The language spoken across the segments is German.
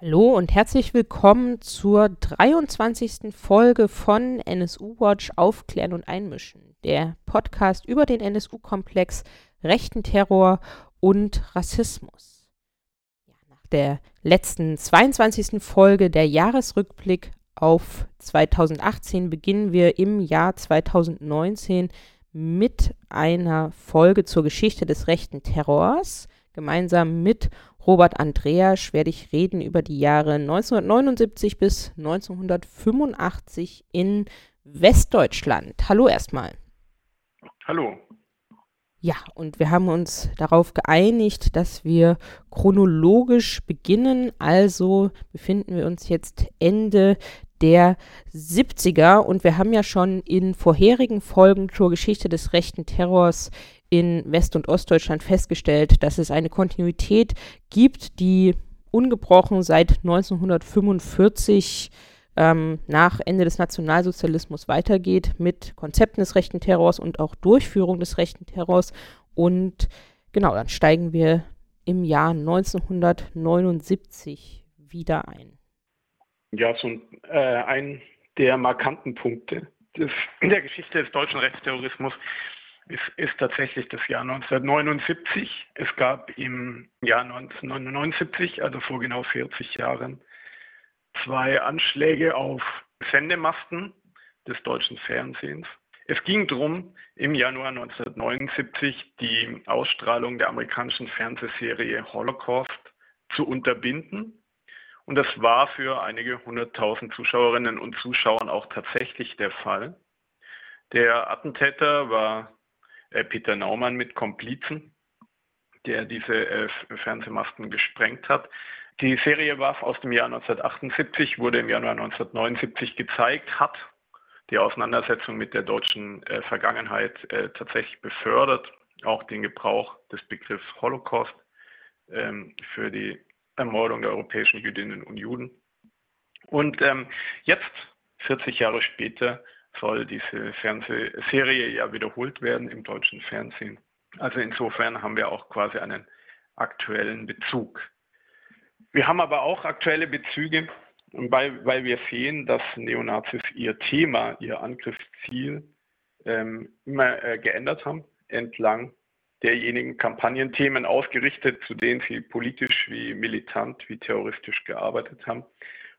Hallo und herzlich willkommen zur 23. Folge von NSU Watch Aufklären und Einmischen, der Podcast über den NSU-Komplex, rechten Terror und Rassismus. Nach der letzten 22. Folge der Jahresrückblick auf 2018 beginnen wir im Jahr 2019 mit einer Folge zur Geschichte des rechten Terrors. Gemeinsam mit Robert Andreasch werde ich reden über die Jahre 1979 bis 1985 in Westdeutschland. Hallo erstmal. Hallo. Ja, und wir haben uns darauf geeinigt, dass wir chronologisch beginnen. Also befinden wir uns jetzt Ende der 70er und wir haben ja schon in vorherigen Folgen zur Geschichte des rechten Terrors in West- und Ostdeutschland festgestellt, dass es eine Kontinuität gibt, die ungebrochen seit 1945 ähm, nach Ende des Nationalsozialismus weitergeht mit Konzepten des rechten Terrors und auch Durchführung des rechten Terrors. Und genau, dann steigen wir im Jahr 1979 wieder ein. Ja, so äh, ein der markanten Punkte in der Geschichte des deutschen Rechtsterrorismus ist, ist tatsächlich das Jahr 1979. Es gab im Jahr 1979, also vor genau 40 Jahren, zwei Anschläge auf Sendemasten des deutschen Fernsehens. Es ging darum, im Januar 1979 die Ausstrahlung der amerikanischen Fernsehserie Holocaust zu unterbinden. Und das war für einige hunderttausend Zuschauerinnen und Zuschauern auch tatsächlich der Fall. Der Attentäter war Peter Naumann mit Komplizen, der diese äh, Fernsehmasten gesprengt hat. Die Serie war aus dem Jahr 1978, wurde im Januar 1979 gezeigt, hat die Auseinandersetzung mit der deutschen äh, Vergangenheit äh, tatsächlich befördert, auch den Gebrauch des Begriffs Holocaust ähm, für die Ermordung der europäischen Jüdinnen und Juden. Und ähm, jetzt, 40 Jahre später, soll diese Fernsehserie ja wiederholt werden im deutschen Fernsehen. Also insofern haben wir auch quasi einen aktuellen Bezug. Wir haben aber auch aktuelle Bezüge, weil, weil wir sehen, dass Neonazis ihr Thema, ihr Angriffsziel ähm, immer äh, geändert haben, entlang derjenigen Kampagnenthemen ausgerichtet, zu denen sie politisch wie militant, wie terroristisch gearbeitet haben.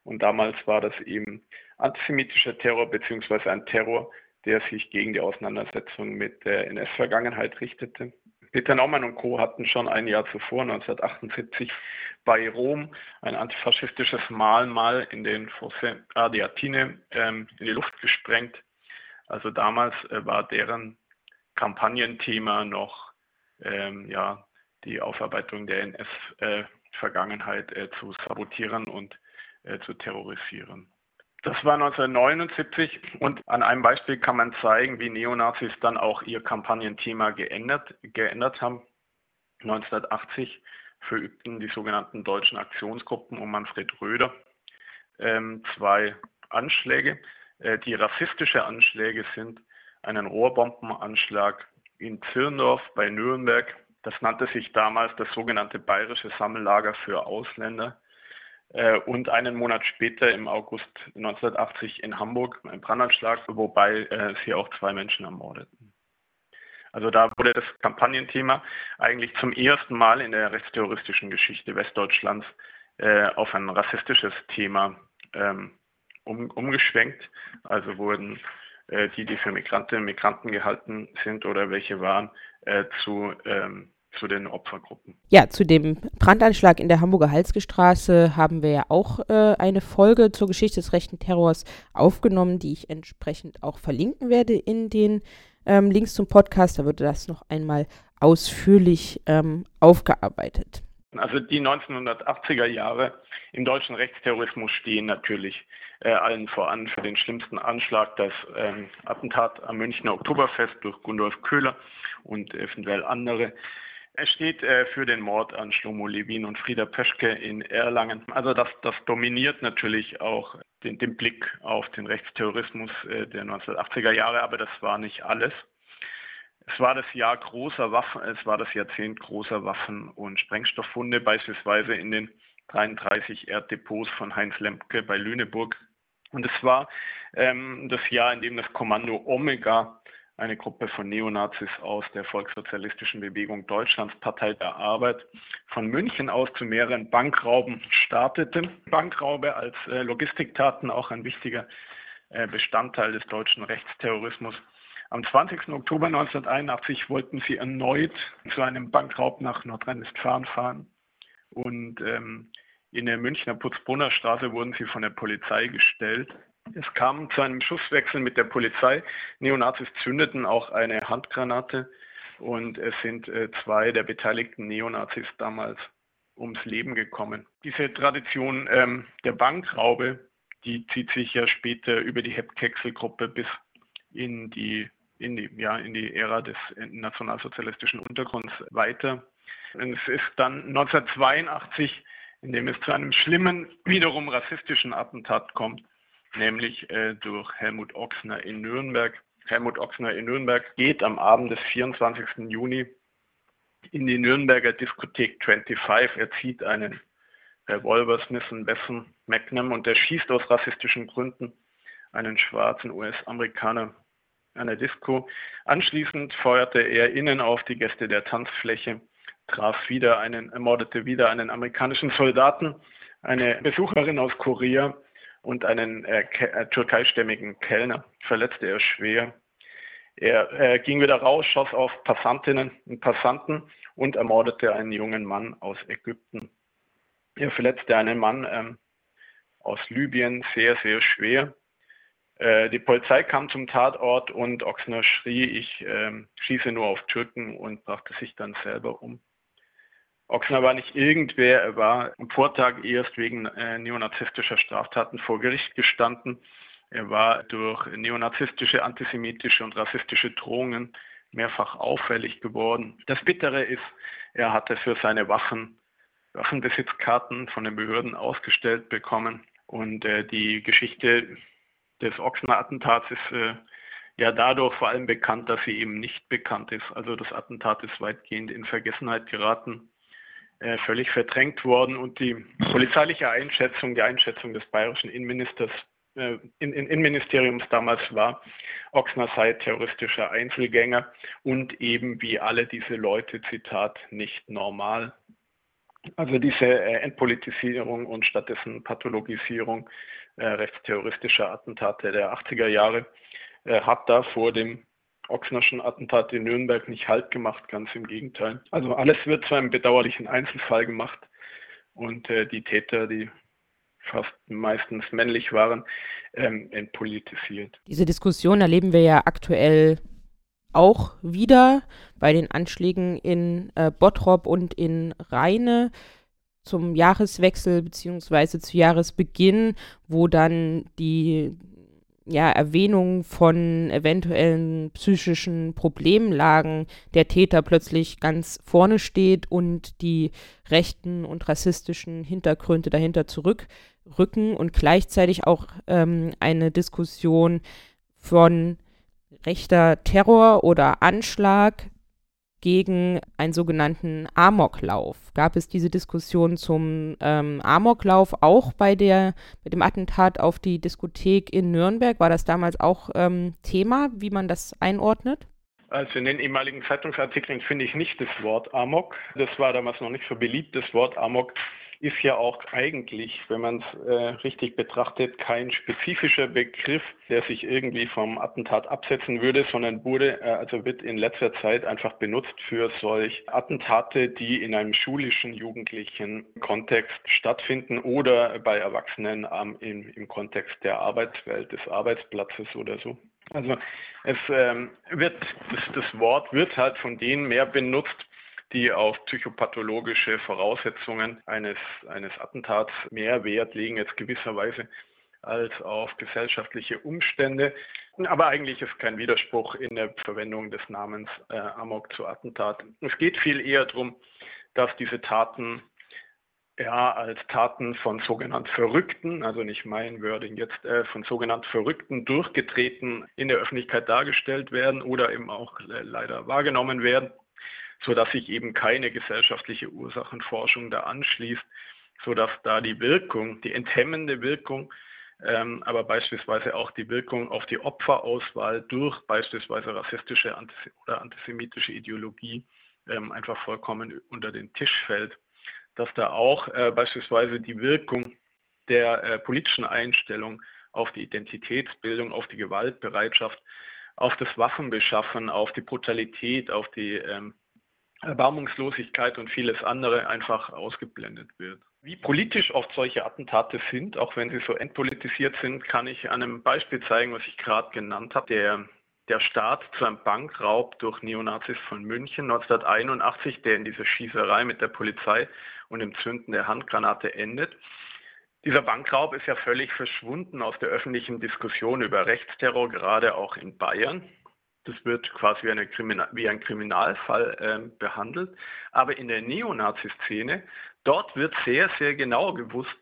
Und damals war das eben antisemitischer Terror beziehungsweise ein Terror, der sich gegen die Auseinandersetzung mit der NS-Vergangenheit richtete. Peter Naumann und Co. hatten schon ein Jahr zuvor, 1978, bei Rom ein antifaschistisches Mahlmal in den Fosse Ardeatine ähm, in die Luft gesprengt. Also damals äh, war deren Kampagnenthema noch ähm, ja, die Aufarbeitung der NS-Vergangenheit äh, äh, zu sabotieren und zu terrorisieren. Das war 1979 und an einem Beispiel kann man zeigen, wie Neonazis dann auch ihr Kampagnenthema geändert, geändert haben. 1980 verübten die sogenannten deutschen Aktionsgruppen um Manfred Röder ähm, zwei Anschläge, äh, die rassistische Anschläge sind. Einen Rohrbombenanschlag in Zirndorf bei Nürnberg. Das nannte sich damals das sogenannte Bayerische Sammellager für Ausländer. Äh, und einen Monat später im August 1980 in Hamburg ein Brandanschlag, wobei äh, sie auch zwei Menschen ermordeten. Also da wurde das Kampagnenthema eigentlich zum ersten Mal in der rechtsterroristischen Geschichte Westdeutschlands äh, auf ein rassistisches Thema ähm, um, umgeschwenkt. Also wurden die, die für Migrantinnen und Migranten gehalten sind oder welche waren, zu ähm, zu den Opfergruppen. Ja, zu dem Brandanschlag in der Hamburger Halsgestraße haben wir ja auch äh, eine Folge zur Geschichte des rechten Terrors aufgenommen, die ich entsprechend auch verlinken werde in den ähm, Links zum Podcast. Da wird das noch einmal ausführlich ähm, aufgearbeitet. Also die 1980er Jahre im deutschen Rechtsterrorismus stehen natürlich äh, allen voran für den schlimmsten Anschlag, das ähm, Attentat am Münchner Oktoberfest durch Gundolf Köhler und eventuell andere. Er steht äh, für den Mord an Schlomo Levin und Frieda Peschke in Erlangen. Also das, das dominiert natürlich auch den, den, Blick auf den Rechtsterrorismus äh, der 1980er Jahre, aber das war nicht alles. Es war das Jahr großer Waffen, es war das Jahrzehnt großer Waffen- und Sprengstofffunde, beispielsweise in den 33 Erddepots von Heinz Lemke bei Lüneburg. Und es war ähm, das Jahr, in dem das Kommando Omega, eine Gruppe von Neonazis aus der Volkssozialistischen Bewegung Deutschlands, Partei der Arbeit, von München aus zu mehreren Bankrauben startete. Bankraube als äh, Logistiktaten auch ein wichtiger äh, Bestandteil des deutschen Rechtsterrorismus. Am 20. Oktober 1981 wollten sie erneut zu einem Bankraub nach Nordrhein-Westfalen fahren. Und ähm, in der Münchner Putzbrunner Straße wurden sie von der Polizei gestellt. Es kam zu einem Schusswechsel mit der Polizei. Neonazis zündeten auch eine Handgranate und es sind äh, zwei der beteiligten Neonazis damals ums Leben gekommen. Diese Tradition ähm, der Bankraube, die zieht sich ja später über die Hepkexel-Gruppe bis in die in die, ja, in die Ära des nationalsozialistischen Untergrunds weiter. Und es ist dann 1982, in dem es zu einem schlimmen, wiederum rassistischen Attentat kommt, nämlich äh, durch Helmut Ochsner in Nürnberg. Helmut Ochsner in Nürnberg geht am Abend des 24. Juni in die Nürnberger Diskothek 25. Er zieht einen Revolver Smith Wesson Magnum und er schießt aus rassistischen Gründen einen schwarzen US-Amerikaner einer Disco. Anschließend feuerte er innen auf die Gäste der Tanzfläche, traf wieder einen, ermordete wieder einen amerikanischen Soldaten, eine Besucherin aus Korea und einen äh, äh, türkeistämmigen Kellner, verletzte er schwer. Er äh, ging wieder raus, schoss auf Passantinnen und Passanten und ermordete einen jungen Mann aus Ägypten. Er verletzte einen Mann ähm, aus Libyen sehr, sehr schwer. Äh, die Polizei kam zum Tatort und Ochsner schrie, ich äh, schieße nur auf Türken und brachte sich dann selber um. Ochsner war nicht irgendwer, er war am Vortag erst wegen äh, neonazistischer Straftaten vor Gericht gestanden. Er war durch neonazistische, antisemitische und rassistische Drohungen mehrfach auffällig geworden. Das Bittere ist, er hatte für seine Waffen Waffenbesitzkarten von den Behörden ausgestellt bekommen. Und äh, die Geschichte des Ochsner-Attentats ist äh, ja dadurch vor allem bekannt, dass sie eben nicht bekannt ist. Also das Attentat ist weitgehend in Vergessenheit geraten, äh, völlig verdrängt worden und die polizeiliche Einschätzung, die Einschätzung des bayerischen Innenministers, äh, in, in, Innenministeriums damals war, Ochsner sei terroristischer Einzelgänger und eben wie alle diese Leute, Zitat, nicht normal. Also diese äh, Entpolitisierung und stattdessen Pathologisierung äh, rechtsterroristischer Attentate der 80er Jahre äh, hat da vor dem Ochsnerschen Attentat in Nürnberg nicht Halt gemacht, ganz im Gegenteil. Also alles wird zu einem bedauerlichen Einzelfall gemacht und äh, die Täter, die fast meistens männlich waren, ähm, entpolitisiert. Diese Diskussion erleben wir ja aktuell auch wieder bei den Anschlägen in äh, Bottrop und in Rheine zum Jahreswechsel bzw. zu Jahresbeginn, wo dann die ja, Erwähnung von eventuellen psychischen Problemlagen der Täter plötzlich ganz vorne steht und die rechten und rassistischen Hintergründe dahinter zurückrücken und gleichzeitig auch ähm, eine Diskussion von rechter Terror oder Anschlag gegen einen sogenannten Amoklauf. Gab es diese Diskussion zum ähm, Amoklauf auch bei der mit dem Attentat auf die Diskothek in Nürnberg? War das damals auch ähm, Thema, wie man das einordnet? Also in den ehemaligen Zeitungsartikeln finde ich nicht das Wort Amok. Das war damals noch nicht so beliebt, das Wort Amok ist ja auch eigentlich, wenn man es äh, richtig betrachtet, kein spezifischer Begriff, der sich irgendwie vom Attentat absetzen würde, sondern wurde, äh, also wird in letzter Zeit einfach benutzt für solch Attentate, die in einem schulischen, jugendlichen Kontext stattfinden oder bei Erwachsenen ähm, im, im Kontext der Arbeitswelt, des Arbeitsplatzes oder so. Also es ähm, wird, das, das Wort wird halt von denen mehr benutzt, die auf psychopathologische Voraussetzungen eines, eines Attentats mehr Wert legen, jetzt gewisserweise als auf gesellschaftliche Umstände. Aber eigentlich ist kein Widerspruch in der Verwendung des Namens äh, Amok zu Attentat. Es geht viel eher darum, dass diese Taten ja, als Taten von sogenannt Verrückten, also nicht mein Wording jetzt, äh, von sogenannt Verrückten durchgetreten in der Öffentlichkeit dargestellt werden oder eben auch äh, leider wahrgenommen werden sodass sich eben keine gesellschaftliche Ursachenforschung da anschließt. sodass da die Wirkung, die enthemmende Wirkung, ähm, aber beispielsweise auch die Wirkung auf die Opferauswahl durch beispielsweise rassistische oder antisemitische Ideologie ähm, einfach vollkommen unter den Tisch fällt. Dass da auch äh, beispielsweise die Wirkung der äh, politischen Einstellung auf die Identitätsbildung, auf die Gewaltbereitschaft, auf das Waffenbeschaffen, auf die Brutalität, auf die ähm, Erbarmungslosigkeit und vieles andere einfach ausgeblendet wird. Wie politisch oft solche Attentate sind, auch wenn sie so entpolitisiert sind, kann ich an einem Beispiel zeigen, was ich gerade genannt habe. Der, der Start zu einem Bankraub durch Neonazis von München 1981, der in dieser Schießerei mit der Polizei und dem Zünden der Handgranate endet. Dieser Bankraub ist ja völlig verschwunden aus der öffentlichen Diskussion über Rechtsterror, gerade auch in Bayern. Das wird quasi wie, ein Kriminalfall äh, behandelt. Aber in der Neonazi-Szene, dort wird sehr, sehr genau gewusst,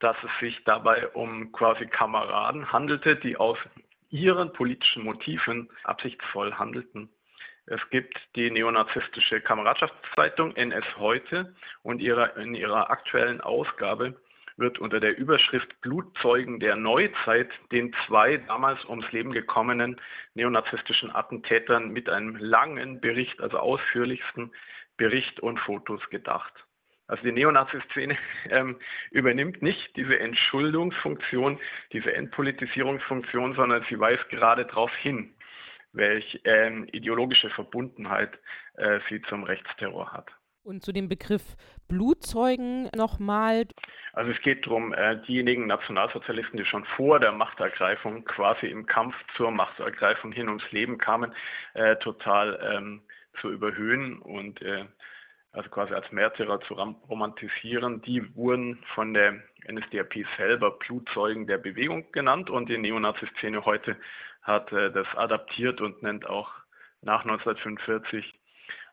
dass es sich dabei um quasi Kameraden handelte, die aus ihren politischen Motiven absichtsvoll handelten. Es gibt die neonazistische Kameradschaftszeitung NS Heute und ihrer, in ihrer aktuellen Ausgabe wird unter der Überschrift Blutzeugen der Neuzeit den zwei damals ums Leben gekommenen neonazistischen Attentätern mit einem langen Bericht, also ausführlichsten Bericht und Fotos gedacht. Also die Neonazi-Szene ähm, übernimmt nicht diese Entschuldungsfunktion, diese Entpolitisierungsfunktion, sondern sie weist gerade darauf hin, welche ähm, ideologische Verbundenheit äh, sie zum Rechtsterror hat. Und zu dem Begriff Blutzeugen nochmal. Also es geht darum, äh, diejenigen Nationalsozialisten, die schon vor der Machtergreifung quasi im Kampf zur Machtergreifung hin ums Leben kamen, äh, total ähm, zu überhöhen und äh, also quasi als Märtyrer zu romantisieren. Die wurden von der NSDAP selber Blutzeugen der Bewegung genannt und die Neonazi-Szene heute hat das adaptiert und nennt auch nach 1945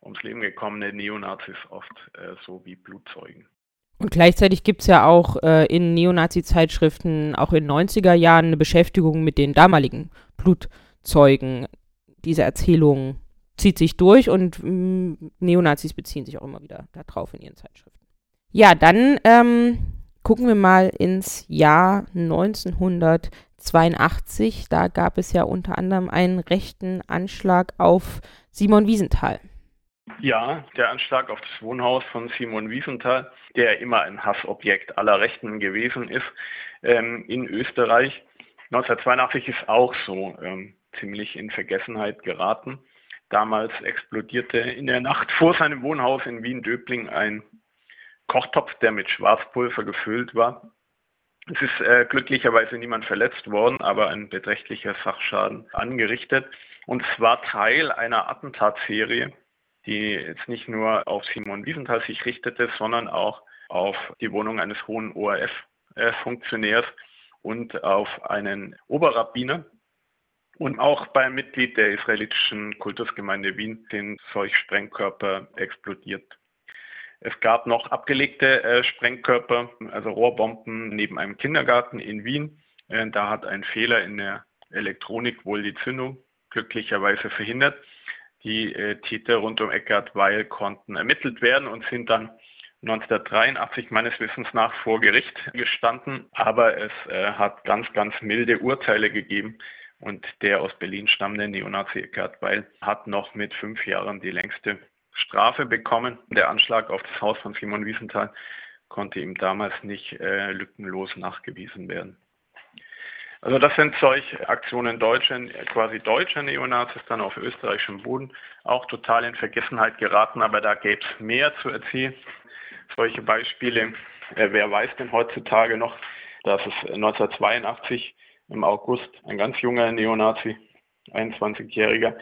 ums Leben gekommene Neonazis oft äh, so wie Blutzeugen. Und gleichzeitig gibt es ja auch äh, in Neonazi-Zeitschriften, auch in 90er Jahren, eine Beschäftigung mit den damaligen Blutzeugen. Diese Erzählung zieht sich durch und mh, mm, Neonazis beziehen sich auch immer wieder darauf in ihren Zeitschriften. Ja, dann ähm, gucken wir mal ins Jahr 1982. Da gab es ja unter anderem einen rechten Anschlag auf Simon Wiesenthal. Ja, der Anschlag auf das Wohnhaus von Simon Wiesenthal, der immer ein Hassobjekt aller Rechten gewesen ist, ähm, in Österreich. 1982 ist auch so ähm, ziemlich in Vergessenheit geraten. Damals explodierte in der Nacht vor seinem Wohnhaus in Wien-Döbling ein Kochtopf, der mit Schwarzpulver gefüllt war. Es ist äh, glücklicherweise niemand verletzt worden, aber ein beträchtlicher Sachschaden angerichtet. Und es war Teil einer Attentatserie, die jetzt nicht nur auf Simon Wiesenthal sich richtete, sondern auch auf die Wohnung eines hohen ORF-Funktionärs und auf einen Oberrabbiner und auch beim Mitglied der israelitischen Kultusgemeinde Wien den solch Sprengkörper explodiert. Es gab noch abgelegte äh, Sprengkörper, also Rohrbomben neben einem Kindergarten in Wien. Äh, da hat ein Fehler in der Elektronik wohl die Zündung glücklicherweise verhindert. Die äh, Täter rund um Eckart Weil konnten ermittelt werden und sind dann 1983 meines Wissens nach vor Gericht gestanden, aber es äh, hat ganz, ganz milde Urteile gegeben und der aus Berlin stammende Neonazi Eckart Weil hat noch mit fünf Jahren die längste Strafe bekommen. Der Anschlag auf das Haus von Simon Wiesenthal konnte ihm damals nicht äh, lückenlos nachgewiesen werden. Also das sind solche Aktionen deutscher, quasi deutscher Neonazis dann auf österreichischem Boden auch total in Vergessenheit geraten, aber da gäbe es mehr zu erzählen. Solche Beispiele, äh, wer weiß denn heutzutage noch, dass es 1982 im August ein ganz junger Neonazi, 21-Jähriger,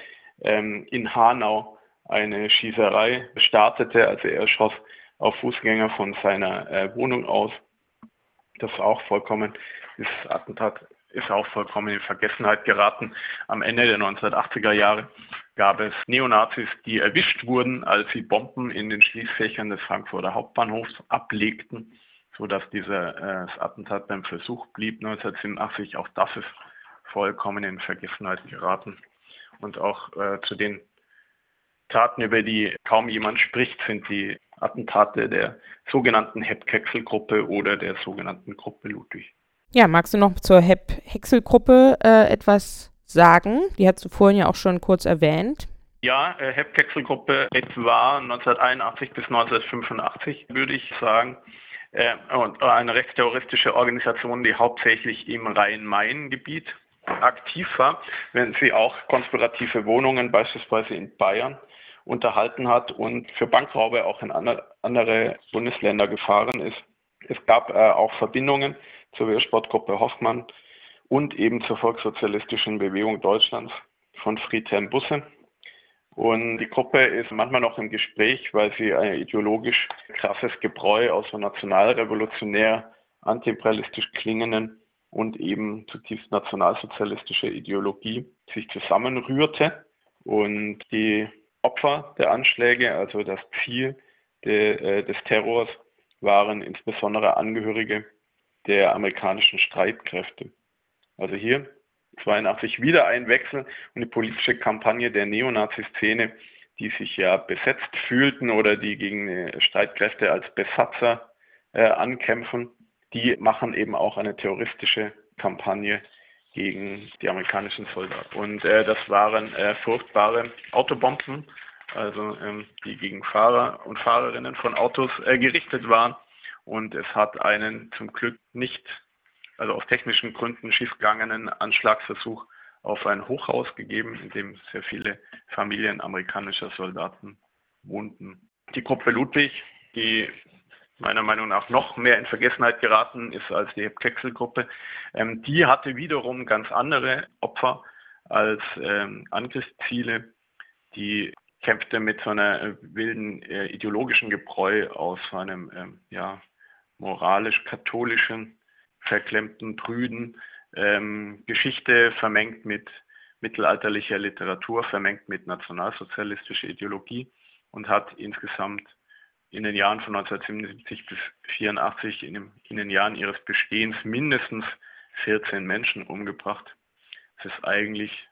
ähm, in Hanau eine Schießerei startete, also er schoss auf Fußgänger von seiner äh, Wohnung aus. Das ist auch vollkommen, dieses Attentat ist auch vollkommen in Vergessenheit geraten. Am Ende der 1980er Jahre gab es Neonazis, die erwischt wurden, als sie Bomben in den Schließfächern des Frankfurter Hauptbahnhofs ablegten, sodass dieser äh, Attentat beim Versuch blieb 1987. Auch das ist vollkommen in Vergessenheit geraten. Und auch äh, zu den Taten, über die kaum jemand spricht, sind die Attentate der sogenannten Hepp-Kexel-Gruppe oder der sogenannten Gruppe Ludwig. Ja, magst du noch zur Hepp-Hexel-Gruppe äh, etwas sagen? Die hast du vorhin ja auch schon kurz erwähnt. Ja, äh, Hepp-Kexel-Gruppe etwa 1981 bis 1985, würde ich sagen. Äh, und eine rechtsterroristische Organisation, die hauptsächlich im Rhein-Main-Gebiet aktiv war, wenn sie auch konspirative Wohnungen beispielsweise in Bayern unterhalten hat und für Bankraube auch in andere Bundesländer gefahren ist. Es gab äh, auch Verbindungen zur Wehrsportgruppe Hoffmann und eben zur Volkssozialistischen Bewegung Deutschlands von Friedhelm Busse. Und die Gruppe ist manchmal noch im Gespräch, weil sie ein ideologisch krasses Gebräu aus der nationalrevolutionär, antiimperialistisch klingenden und eben zutiefst nationalsozialistische Ideologie sich zusammenrührte. Und die Opfer der Anschläge, also das Ziel de, äh, des Terrors, waren insbesondere Angehörige der amerikanischen Streitkräfte. Also hier 82 wieder ein Wechsel und die politische Kampagne der Neonazi-Szene, die sich ja besetzt fühlten oder die gegen Streitkräfte als Besatzer äh, ankämpfen, die machen eben auch eine terroristische Kampagne gegen die amerikanischen Soldaten. Und äh, das waren äh, furchtbare Autobomben, also ähm, die gegen Fahrer und Fahrerinnen von Autos äh, gerichtet waren. Und es hat einen zum Glück nicht, also aus technischen Gründen schiefgegangenen Anschlagsversuch auf ein Hochhaus gegeben, in dem sehr viele Familien amerikanischer Soldaten wohnten. Die Gruppe Ludwig, die meiner Meinung nach noch mehr in Vergessenheit geraten ist als die Kexel-Gruppe. Ähm, die hatte wiederum ganz andere Opfer als ähm, Angriffsziele. Die kämpfte mit so einer äh, wilden äh, ideologischen Gebräu aus einem ähm, ja, moralisch-katholischen, verklemmten, prüden ähm, Geschichte vermengt mit mittelalterlicher Literatur, vermengt mit nationalsozialistischer Ideologie und hat insgesamt in den Jahren von 1977 bis 1984, in, dem, in den Jahren ihres Bestehens, mindestens 14 Menschen umgebracht. Es ist eigentlich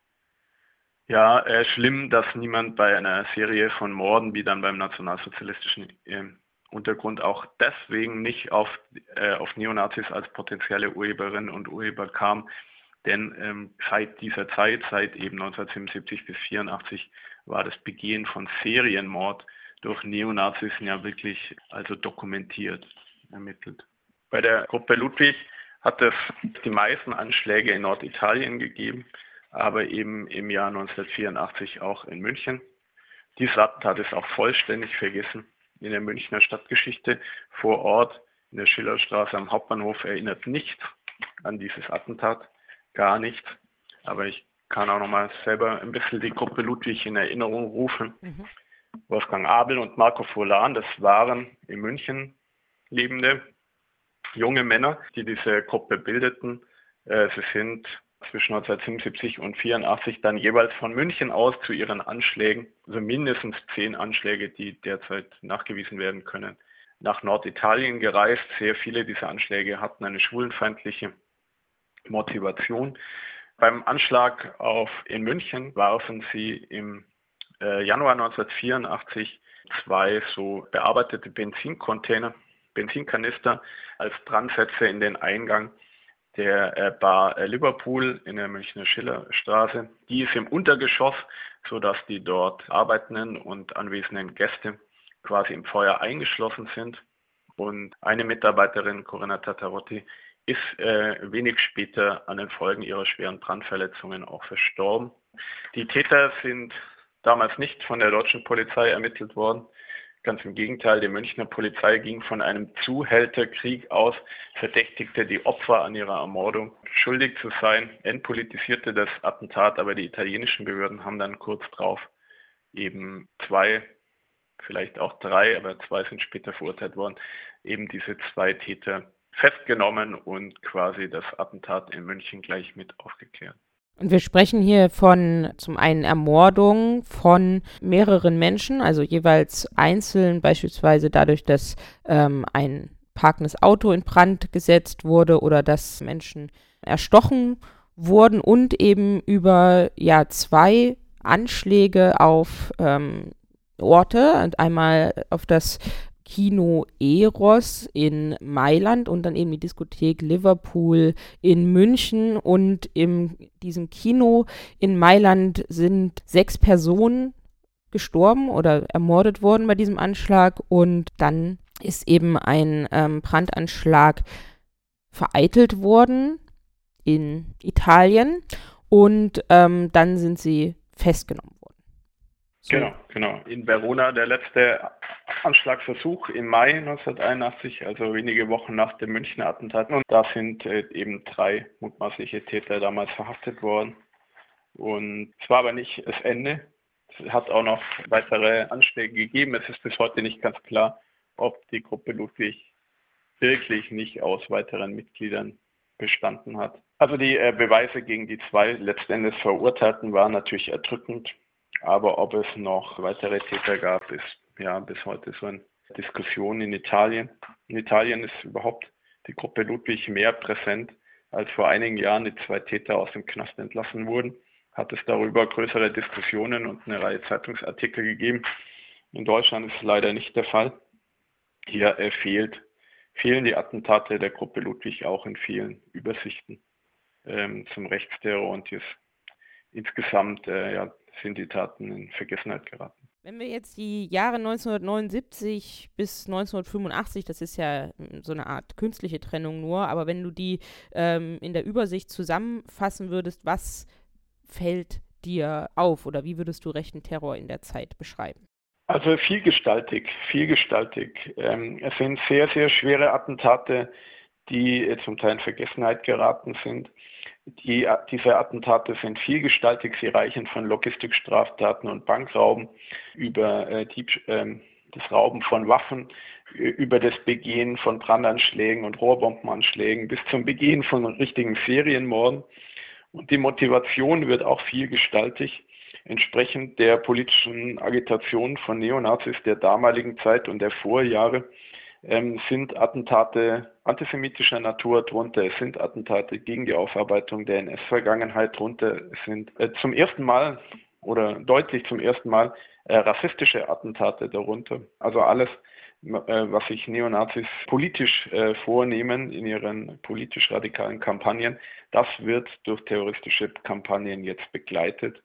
ja äh, schlimm, dass niemand bei einer Serie von Morden, wie dann beim nationalsozialistischen äh, Untergrund, auch deswegen nicht auf, äh, auf Neonazis als potenzielle Urheberinnen und Urheber kam. Denn ähm, seit dieser Zeit, seit eben 1977 bis 1984, war das Begehen von Serienmord durch Neonazis ja wirklich also dokumentiert ermittelt. Bei der Gruppe Ludwig hat es die meisten Anschläge in Norditalien gegeben, aber eben im Jahr 1984 auch in München. Dieses Attentat ist auch vollständig vergessen in der Münchner Stadtgeschichte. Vor Ort in der Schillerstraße am Hauptbahnhof erinnert nichts an dieses Attentat, gar nichts. Aber ich kann auch nochmal selber ein bisschen die Gruppe Ludwig in Erinnerung rufen. Mhm. Wolfgang Abel und Marco Furlan, das waren in München lebende junge Männer, die diese Gruppe bildeten. Äh, sie sind zwischen 1977 und 1984 dann jeweils von München aus zu ihren Anschlägen, also mindestens zehn Anschläge, die derzeit nachgewiesen werden können, nach Norditalien gereist. Sehr viele dieser Anschläge hatten eine schwulenfeindliche Motivation. Beim Anschlag auf in München warfen sie im äh, Januar 1984 zwei so bearbeitete Benzincontainer, Benzinkanister als Brandsätze in den Eingang der äh, Bar äh, Liverpool in der Münchner Schillerstraße. Die ist im Untergeschoss, sodass die dort arbeitenden und anwesenden Gäste quasi im Feuer eingeschlossen sind. Und eine Mitarbeiterin, Corinna Tatarotti, ist äh, wenig später an den Folgen ihrer schweren Brandverletzungen auch verstorben. Die Täter sind damals nicht von der deutschen Polizei ermittelt worden. Ganz im Gegenteil, die Münchner Polizei ging von einem Zuhälterkrieg aus, verdächtigte die Opfer an ihrer Ermordung schuldig zu sein, entpolitisierte das Attentat, aber die italienischen Behörden haben dann kurz darauf eben zwei, vielleicht auch drei, aber zwei sind später verurteilt worden, eben diese zwei Täter festgenommen und quasi das Attentat in München gleich mit aufgeklärt. Und wir sprechen hier von zum einen Ermordung von mehreren Menschen, also jeweils einzeln, beispielsweise dadurch, dass ähm, ein parkendes Auto in Brand gesetzt wurde oder dass Menschen erstochen wurden und eben über ja zwei Anschläge auf ähm, Orte und einmal auf das Kino Eros in Mailand und dann eben die Diskothek Liverpool in München. Und in diesem Kino in Mailand sind sechs Personen gestorben oder ermordet worden bei diesem Anschlag. Und dann ist eben ein ähm, Brandanschlag vereitelt worden in Italien. Und ähm, dann sind sie festgenommen. Genau, genau. In Verona der letzte Anschlagsversuch im Mai 1981, also wenige Wochen nach dem Münchner Attentat. Und da sind äh, eben drei mutmaßliche Täter damals verhaftet worden. Und es war aber nicht das Ende. Es hat auch noch weitere Anschläge gegeben. Es ist bis heute nicht ganz klar, ob die Gruppe Ludwig wirklich nicht aus weiteren Mitgliedern bestanden hat. Also die äh, Beweise gegen die zwei letztendlich Verurteilten waren natürlich erdrückend, aber ob es noch weitere Täter gab, ist ja bis heute so eine Diskussion in Italien. In Italien ist überhaupt die Gruppe Ludwig mehr präsent, als vor einigen Jahren die zwei Täter aus dem Knast entlassen wurden. Hat es darüber größere Diskussionen und eine Reihe Zeitungsartikel gegeben. In Deutschland ist es leider nicht der Fall. Hier äh, fehlt, fehlen die Attentate der Gruppe Ludwig auch in vielen Übersichten ähm, zum Rechtsterror und jetzt insgesamt äh, ja, sind die Taten in Vergessenheit geraten. Wenn wir jetzt die Jahre 1979 bis 1985, das ist ja hm, so eine Art künstliche Trennung nur, aber wenn du die ähm, in der Übersicht zusammenfassen würdest, was fällt dir auf oder wie würdest du rechten Terror in der Zeit beschreiben? Also vielgestaltig, vielgestaltig. Ähm, es sind sehr, sehr schwere Attentate, die zum Teil in Vergessenheit geraten sind. Die, diese Attentate sind vielgestaltig. Sie reichen von Logistikstraftaten und Bankrauben über äh, Dieb, äh, das Rauben von Waffen, über das Begehen von Brandanschlägen und Rohrbombenanschlägen bis zum Begehen von richtigen Serienmorden. Und die Motivation wird auch vielgestaltig, entsprechend der politischen Agitation von Neonazis der damaligen Zeit und der Vorjahre ähm, sind Attentate antisemitischer Natur drunter, es sind Attentate gegen die Aufarbeitung der NS-Vergangenheit drunter, es sind äh, zum ersten Mal oder deutlich zum ersten Mal äh, rassistische Attentate darunter. Also alles, äh, was sich Neonazis politisch äh, vornehmen in ihren politisch radikalen Kampagnen, das wird durch terroristische Kampagnen jetzt begleitet.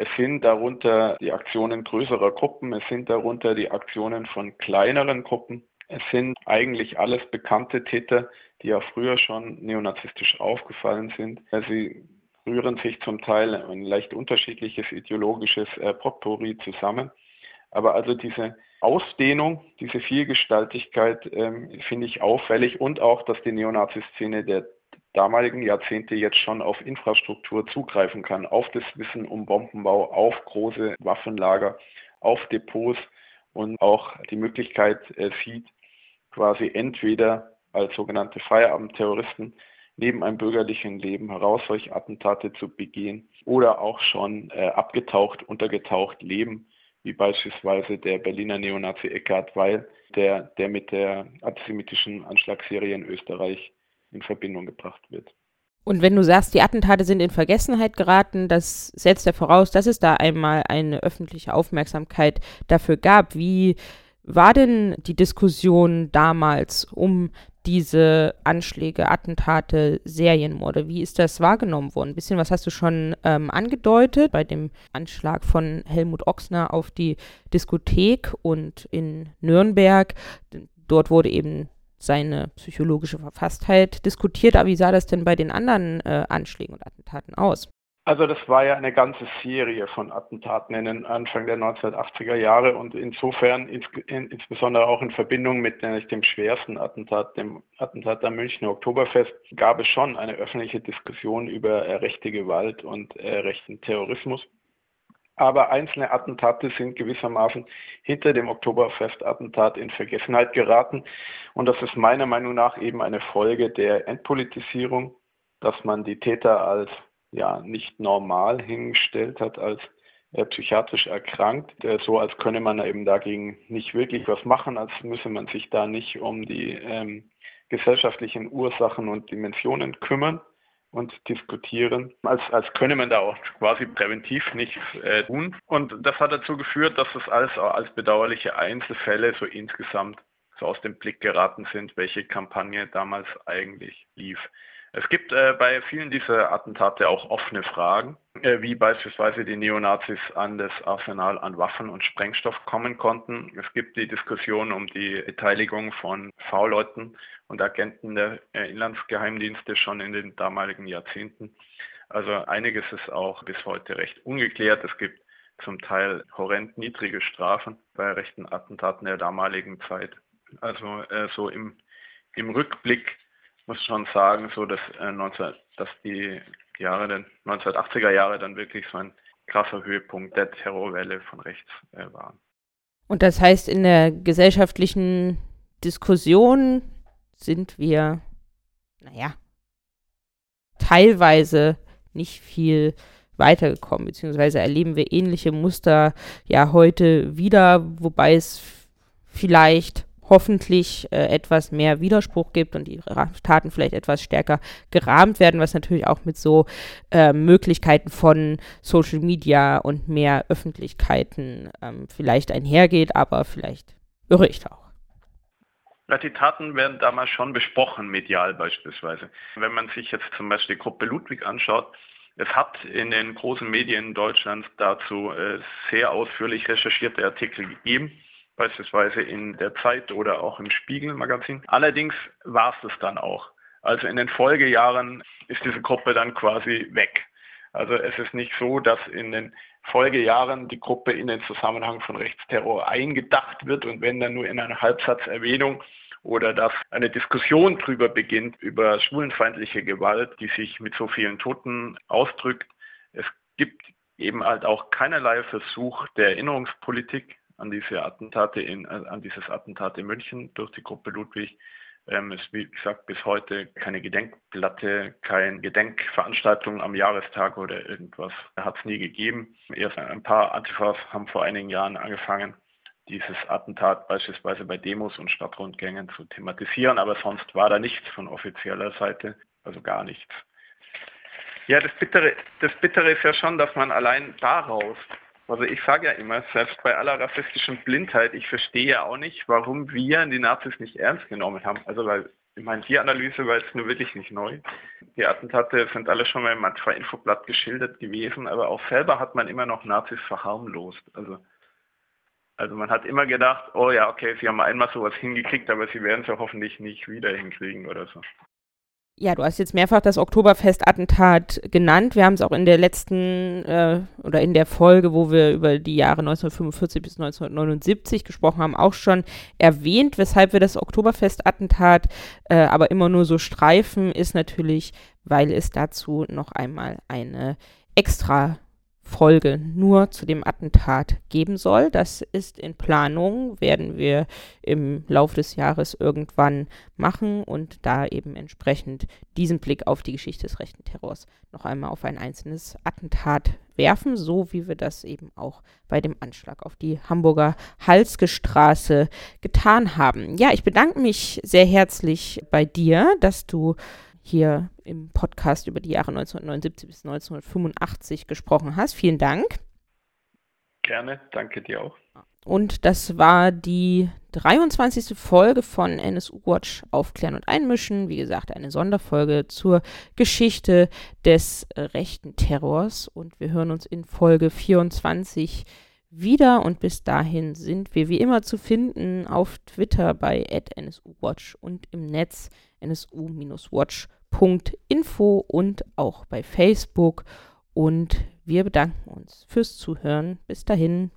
Es sind darunter die Aktionen größerer Gruppen, es sind darunter die Aktionen von kleineren Gruppen. Es sind eigentlich alles bekannte Täter, die ja früher schon neonazistisch aufgefallen sind. Sie rühren sich zum Teil ein leicht unterschiedliches ideologisches äh, Potpourri zusammen. Aber also diese Ausdehnung, diese Vielgestaltigkeit ähm, finde ich auffällig und auch, dass die Neonazi-Szene der damaligen Jahrzehnte jetzt schon auf Infrastruktur zugreifen kann, auf das Wissen um Bombenbau, auf große Waffenlager, auf Depots und auch die Möglichkeit äh, sieht, quasi entweder als sogenannte Feierabendterroristen neben einem bürgerlichen Leben heraus solche Attentate zu begehen oder auch schon äh, abgetaucht, untergetaucht leben, wie beispielsweise der Berliner Neonazi Eckhard Weil, der, der mit der antisemitischen Anschlagsserie in Österreich in Verbindung gebracht wird. Und wenn du sagst, die Attentate sind in Vergessenheit geraten, das setzt ja voraus, dass es da einmal eine öffentliche Aufmerksamkeit dafür gab. Wie war denn die Diskussion damals um diese Anschläge, Attentate, Serienmorde? Wie ist das wahrgenommen worden? Ein bisschen was hast du schon ähm, angedeutet bei dem Anschlag von Helmut Ochsner auf die Diskothek und in Nürnberg. Dort wurde eben seine psychologische Verfasstheit diskutiert. Aber wie sah das denn bei den anderen äh, Anschlägen und Attentaten aus? Also das war ja eine ganze Serie von Attentaten in den Anfang der 1980er Jahre und insofern ins, in, insbesondere auch in Verbindung mit dem schwersten Attentat, dem Attentat am Münchner Oktoberfest, gab es schon eine öffentliche Diskussion über rechte Gewalt und äh, rechten Terrorismus. Aber einzelne Attentate sind gewissermaßen hinter dem Oktoberfest-Attentat in Vergessenheit geraten. Und das ist meiner Meinung nach eben eine Folge der Entpolitisierung, dass man die Täter als ja nicht normal hingestellt hat als äh, psychiatrisch erkrankt, äh, so als könne man eben dagegen nicht wirklich was machen, als müsse man sich da nicht um die ähm, gesellschaftlichen Ursachen und Dimensionen kümmern, und diskutieren, als, als könne man da auch quasi präventiv nichts äh, tun. Und das hat dazu geführt, dass das alles als bedauerliche Einzelfälle so insgesamt so aus dem Blick geraten sind, welche Kampagne damals eigentlich lief. Es gibt äh, bei vielen dieser Attentate auch offene Fragen, äh, wie beispielsweise die Neonazis an das Arsenal an Waffen und Sprengstoff kommen konnten. Es gibt die Diskussion um die Beteiligung von V-Leuten und Agenten der äh, Inlandsgeheimdienste schon in den damaligen Jahrzehnten. Also einiges ist auch bis heute recht ungeklärt. Es gibt zum Teil horrend niedrige Strafen bei rechten Attentaten der damaligen Zeit. Also äh, so im, im Rückblick muss schon sagen, so dass, äh, 19, dass die Jahre, den 1980er Jahre dann wirklich so ein krasser Höhepunkt der Terrorwelle von rechts äh, waren. Und das heißt, in der gesellschaftlichen Diskussion sind wir, naja, teilweise nicht viel weitergekommen, beziehungsweise erleben wir ähnliche Muster ja heute wieder, wobei es vielleicht hoffentlich äh, etwas mehr Widerspruch gibt und die Taten vielleicht etwas stärker gerahmt werden, was natürlich auch mit so äh, Möglichkeiten von Social Media und mehr Öffentlichkeiten ähm, vielleicht einhergeht, aber vielleicht irre ich da auch. Die Taten werden damals schon besprochen, medial beispielsweise. Wenn man sich jetzt zum Beispiel die Gruppe Ludwig anschaut, es hat in den großen Medien Deutschlands dazu äh, sehr ausführlich recherchierte Artikel gegeben beispielsweise in der Zeit oder auch im Spiegel-Magazin. Allerdings war es das dann auch. Also in den Folgejahren ist diese Gruppe dann quasi weg. Also es ist nicht so, dass in den Folgejahren die Gruppe in den Zusammenhang von Rechtsterror eingedacht wird und wenn dann nur in einer Halbsatzerwähnung oder dass eine Diskussion darüber beginnt, über schwulenfeindliche Gewalt, die sich mit so vielen Toten ausdrückt. Es gibt eben halt auch keinerlei Versuch der Erinnerungspolitik an diese Attentate in, äh, an dieses Attentat in München durch die Gruppe Ludwig. Ähm, es wie gesagt bis heute keine Gedenkplatte, keine Gedenkveranstaltung am Jahrestag oder irgendwas hat es nie gegeben. Erst ein paar Antifas haben vor einigen Jahren angefangen, dieses Attentat beispielsweise bei Demos und Stadtrundgängen zu thematisieren, aber sonst war da nichts von offizieller Seite, also gar nichts. Ja, das Bittere, das Bittere ist ja schon, dass man allein daraus also ich sage ja immer, selbst bei aller rassistischen Blindheit, ich verstehe ja auch nicht, warum wir die Nazis nicht ernst genommen haben. Also weil, ich meine, die Analyse war jetzt nur wirklich nicht neu. Die Attentate sind alle schon mal im Antifa-Infoblatt geschildert gewesen, aber auch selber hat man immer noch Nazis verharmlost. Also, also man hat immer gedacht, oh ja, okay, sie haben einmal sowas hingekriegt, aber sie werden es ja hoffentlich nicht wieder hinkriegen oder so. Ja, du hast jetzt mehrfach das Oktoberfest-Attentat genannt. Wir haben es auch in der letzten äh, oder in der Folge, wo wir über die Jahre 1945 bis 1979 gesprochen haben, auch schon erwähnt. Weshalb wir das Oktoberfest-Attentat äh, aber immer nur so streifen, ist natürlich, weil es dazu noch einmal eine extra Folge nur zu dem Attentat geben soll. Das ist in Planung, werden wir im Laufe des Jahres irgendwann machen und da eben entsprechend diesen Blick auf die Geschichte des rechten Terrors noch einmal auf ein einzelnes Attentat werfen, so wie wir das eben auch bei dem Anschlag auf die Hamburger Halsgestraße getan haben. Ja, ich bedanke mich sehr herzlich bei dir, dass du hier im Podcast über die Jahre 1979 bis 1985 gesprochen hast. Vielen Dank. Gerne, danke dir auch. Und das war die 23. Folge von NSU Watch Aufklären und Einmischen. Wie gesagt, eine Sonderfolge zur Geschichte des rechten Terrors. Und wir hören uns in Folge 24 wieder. Und bis dahin sind wir wie immer zu finden auf Twitter bei NSUWatch und im Netz nsu-watch.com info und auch bei Facebook. Und wir bedanken uns fürs Zuhören. Bis dahin.